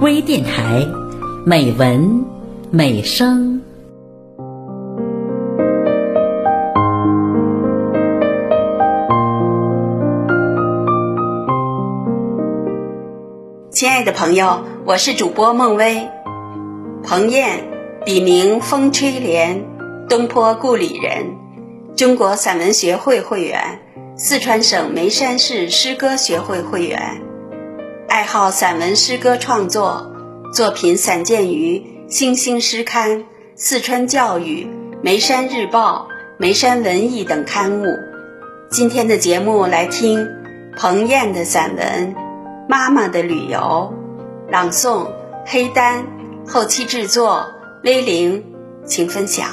微电台，美文美声。亲爱的朋友，我是主播孟薇，彭燕，笔名风吹莲，东坡故里人，中国散文学会会员，四川省眉山市诗歌学会会员，爱好散文诗歌创作，作品散见于《星星诗刊》《四川教育》《眉山日报》《眉山文艺》等刊物。今天的节目来听彭燕的散文。妈妈的旅游，朗诵黑丹，后期制作威灵，请分享。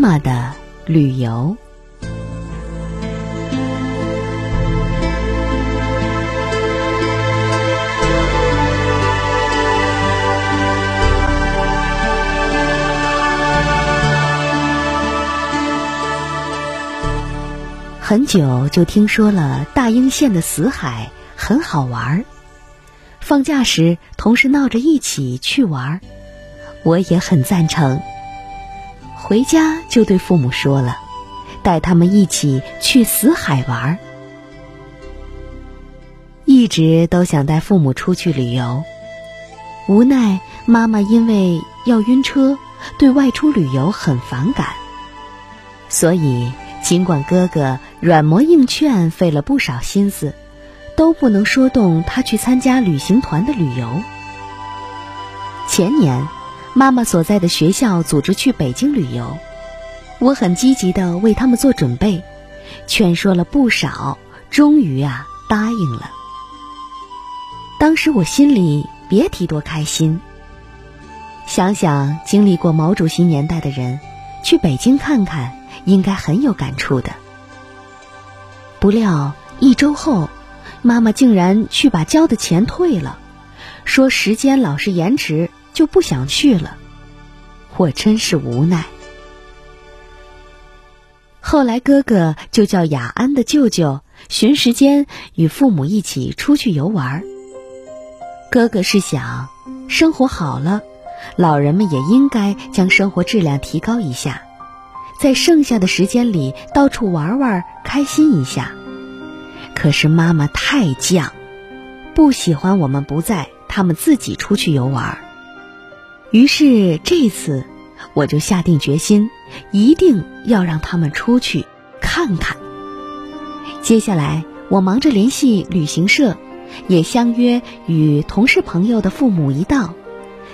妈的旅游。很久就听说了大英县的死海很好玩儿，放假时同事闹着一起去玩儿，我也很赞成。回家就对父母说了，带他们一起去死海玩儿。一直都想带父母出去旅游，无奈妈妈因为要晕车，对外出旅游很反感，所以。尽管哥哥软磨硬劝，费了不少心思，都不能说动他去参加旅行团的旅游。前年，妈妈所在的学校组织去北京旅游，我很积极的为他们做准备，劝说了不少，终于啊答应了。当时我心里别提多开心。想想经历过毛主席年代的人，去北京看看。应该很有感触的。不料一周后，妈妈竟然去把交的钱退了，说时间老是延迟，就不想去了。我真是无奈。后来哥哥就叫雅安的舅舅寻时间与父母一起出去游玩。哥哥是想，生活好了，老人们也应该将生活质量提高一下。在剩下的时间里，到处玩玩，开心一下。可是妈妈太犟，不喜欢我们不在，他们自己出去游玩。于是这次，我就下定决心，一定要让他们出去看看。接下来，我忙着联系旅行社，也相约与同事朋友的父母一道。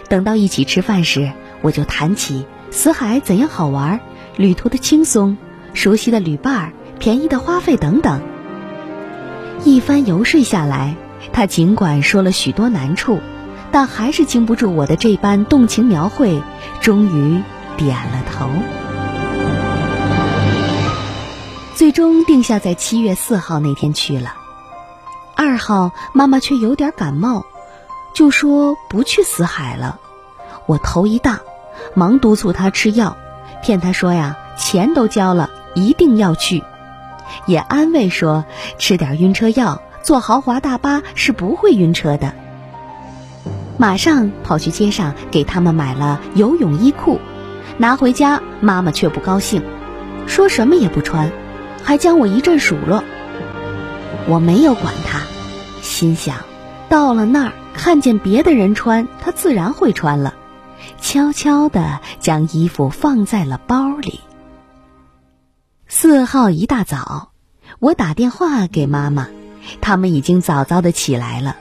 等到一起吃饭时，我就谈起死海怎样好玩。旅途的轻松，熟悉的旅伴儿，便宜的花费等等。一番游说下来，他尽管说了许多难处，但还是经不住我的这般动情描绘，终于点了头。最终定下在七月四号那天去了。二号妈妈却有点感冒，就说不去死海了。我头一大，忙督促她吃药。骗她说呀，钱都交了，一定要去，也安慰说吃点晕车药，坐豪华大巴是不会晕车的。马上跑去街上给他们买了游泳衣裤，拿回家，妈妈却不高兴，说什么也不穿，还将我一阵数落。我没有管他，心想，到了那儿看见别的人穿，他自然会穿了。悄悄地将衣服放在了包里。四号一大早，我打电话给妈妈，他们已经早早的起来了，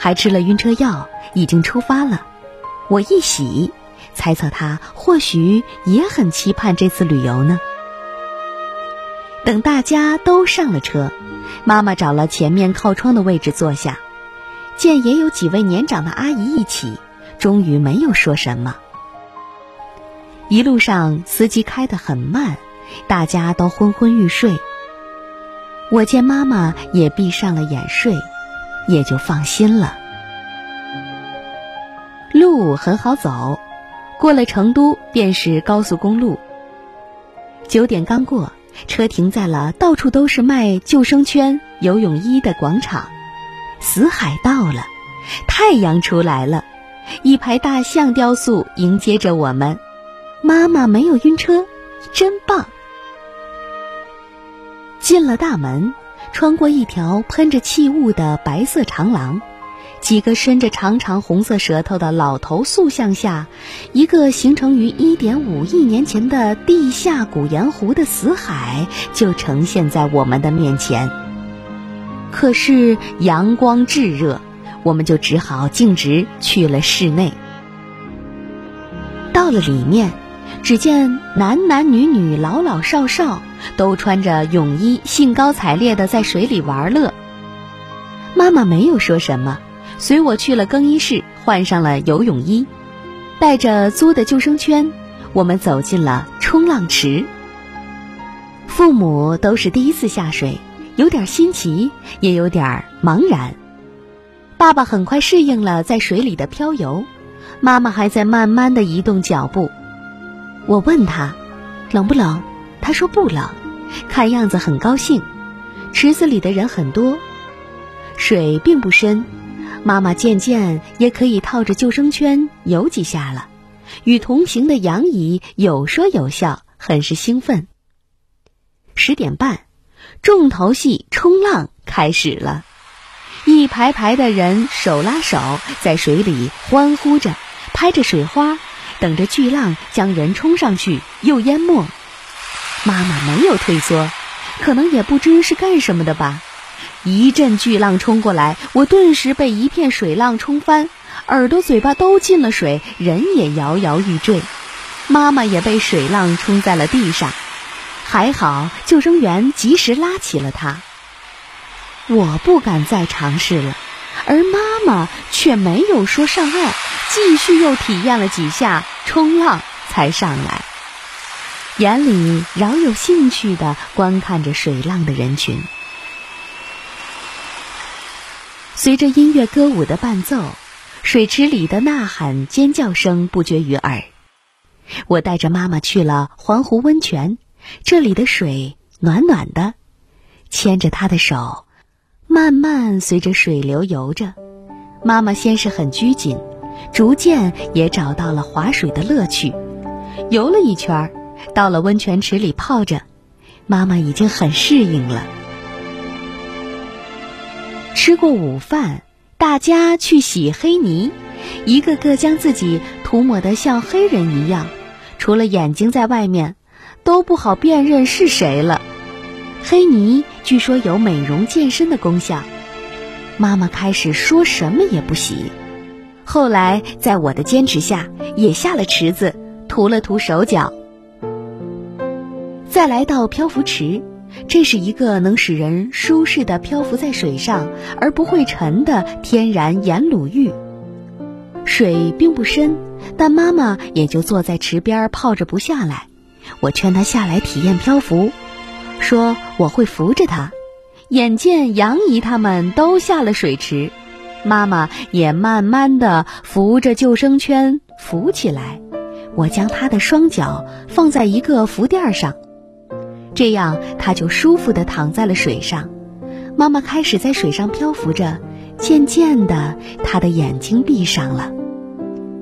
还吃了晕车药，已经出发了。我一喜，猜测他或许也很期盼这次旅游呢。等大家都上了车，妈妈找了前面靠窗的位置坐下，见也有几位年长的阿姨一起。终于没有说什么。一路上司机开得很慢，大家都昏昏欲睡。我见妈妈也闭上了眼睡，也就放心了。路很好走，过了成都便是高速公路。九点刚过，车停在了到处都是卖救生圈、游泳衣的广场。死海到了，太阳出来了，一排大象雕塑迎接着我们。妈妈没有晕车，真棒！进了大门，穿过一条喷着气雾的白色长廊，几个伸着长长红色舌头的老头塑像下，一个形成于1.5亿年前的地下古盐湖的死海就呈现在我们的面前。可是阳光炙热，我们就只好径直去了室内。到了里面。只见男男女女、老老少少都穿着泳衣，兴高采烈地在水里玩乐。妈妈没有说什么，随我去了更衣室，换上了游泳衣，带着租的救生圈，我们走进了冲浪池。父母都是第一次下水，有点新奇，也有点茫然。爸爸很快适应了在水里的漂游，妈妈还在慢慢地移动脚步。我问他，冷不冷？他说不冷，看样子很高兴。池子里的人很多，水并不深，妈妈渐渐也可以套着救生圈游几下了。与同行的杨姨有说有笑，很是兴奋。十点半，重头戏冲浪开始了，一排排的人手拉手在水里欢呼着，拍着水花。等着巨浪将人冲上去，又淹没。妈妈没有退缩，可能也不知是干什么的吧。一阵巨浪冲过来，我顿时被一片水浪冲翻，耳朵、嘴巴都进了水，人也摇摇欲坠。妈妈也被水浪冲在了地上，还好救生员及时拉起了她。我不敢再尝试了，而妈妈却没有说上岸。继续又体验了几下冲浪，才上来，眼里饶有兴趣的观看着水浪的人群。随着音乐歌舞的伴奏，水池里的呐喊尖叫声不绝于耳。我带着妈妈去了环湖温泉，这里的水暖暖的，牵着她的手，慢慢随着水流游着。妈妈先是很拘谨。逐渐也找到了划水的乐趣，游了一圈儿，到了温泉池里泡着，妈妈已经很适应了。吃过午饭，大家去洗黑泥，一个个将自己涂抹得像黑人一样，除了眼睛在外面，都不好辨认是谁了。黑泥据说有美容健身的功效，妈妈开始说什么也不洗。后来，在我的坚持下，也下了池子，涂了涂手脚。再来到漂浮池，这是一个能使人舒适的漂浮在水上而不会沉的天然盐卤浴。水并不深，但妈妈也就坐在池边泡着不下来。我劝她下来体验漂浮，说我会扶着她。眼见杨姨他们都下了水池。妈妈也慢慢的扶着救生圈浮起来，我将她的双脚放在一个浮垫上，这样她就舒服的躺在了水上。妈妈开始在水上漂浮着，渐渐的，她的眼睛闭上了。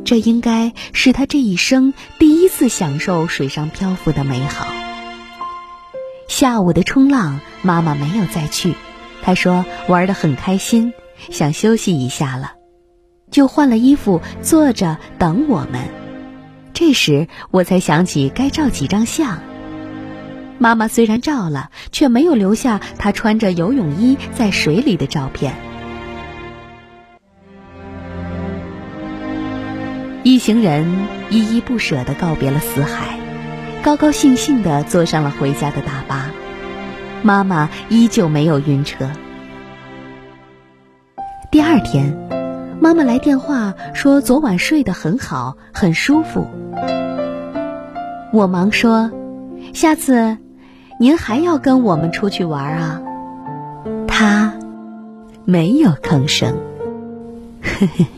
这应该是她这一生第一次享受水上漂浮的美好。下午的冲浪，妈妈没有再去，她说玩得很开心。想休息一下了，就换了衣服坐着等我们。这时我才想起该照几张相。妈妈虽然照了，却没有留下她穿着游泳衣在水里的照片。一行人依依不舍地告别了死海，高高兴兴地坐上了回家的大巴。妈妈依旧没有晕车。第二天，妈妈来电话说昨晚睡得很好，很舒服。我忙说：“下次您还要跟我们出去玩啊？”他没有吭声。呵呵。